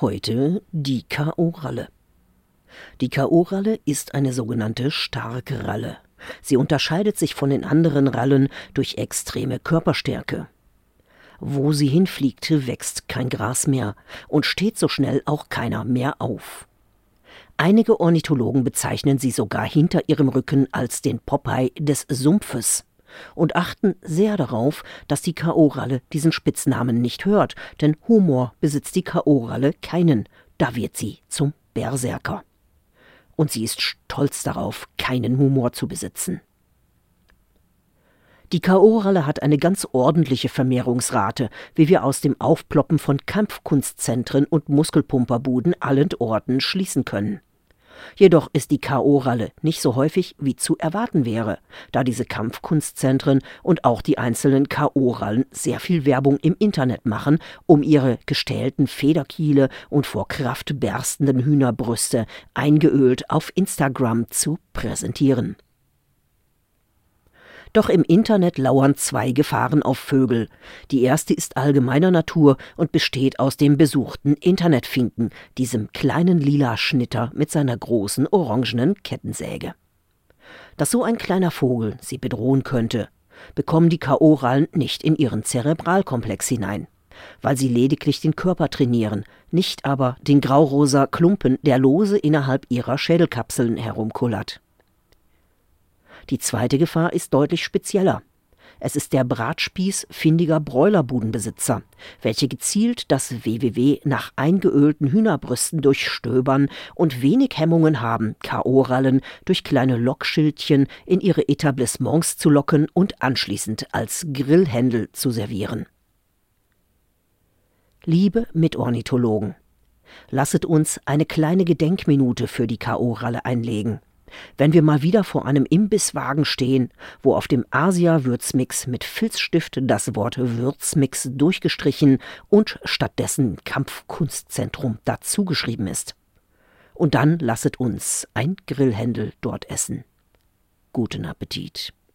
Heute die K.O.-Ralle. Die K.O.-Ralle ist eine sogenannte Starkralle. Sie unterscheidet sich von den anderen Rallen durch extreme Körperstärke. Wo sie hinfliegt, wächst kein Gras mehr und steht so schnell auch keiner mehr auf. Einige Ornithologen bezeichnen sie sogar hinter ihrem Rücken als den Popeye des Sumpfes und achten sehr darauf, dass die K.O.-Ralle diesen Spitznamen nicht hört, denn Humor besitzt die K.O.-Ralle keinen, da wird sie zum Berserker. Und sie ist stolz darauf, keinen Humor zu besitzen. Die K.O.-Ralle hat eine ganz ordentliche Vermehrungsrate, wie wir aus dem Aufploppen von Kampfkunstzentren und Muskelpumperbuden allen Orten schließen können. Jedoch ist die K.O.-Ralle nicht so häufig, wie zu erwarten wäre, da diese Kampfkunstzentren und auch die einzelnen K.O.-Rallen sehr viel Werbung im Internet machen, um ihre gestählten Federkiele und vor Kraft berstenden Hühnerbrüste eingeölt auf Instagram zu präsentieren. Doch im Internet lauern zwei Gefahren auf Vögel. Die erste ist allgemeiner Natur und besteht aus dem besuchten Internetfinken, diesem kleinen lila Schnitter mit seiner großen orangenen Kettensäge. Dass so ein kleiner Vogel sie bedrohen könnte, bekommen die K.O.-Rallen nicht in ihren Zerebralkomplex hinein, weil sie lediglich den Körper trainieren, nicht aber den graurosa Klumpen, der lose innerhalb ihrer Schädelkapseln herumkullert. Die zweite Gefahr ist deutlich spezieller. Es ist der Bratspieß findiger Bräulerbudenbesitzer, welche gezielt das WWW nach eingeölten Hühnerbrüsten durchstöbern und wenig Hemmungen haben, K.O.-Rallen durch kleine Lockschildchen in ihre Etablissements zu locken und anschließend als Grillhändel zu servieren. Liebe Mitornithologen, lasset uns eine kleine Gedenkminute für die K.O.-Ralle einlegen. Wenn wir mal wieder vor einem Imbisswagen stehen, wo auf dem Asia-Würzmix mit Filzstift das Wort Würzmix durchgestrichen und stattdessen Kampfkunstzentrum dazugeschrieben ist. Und dann lasset uns ein Grillhändel dort essen. Guten Appetit.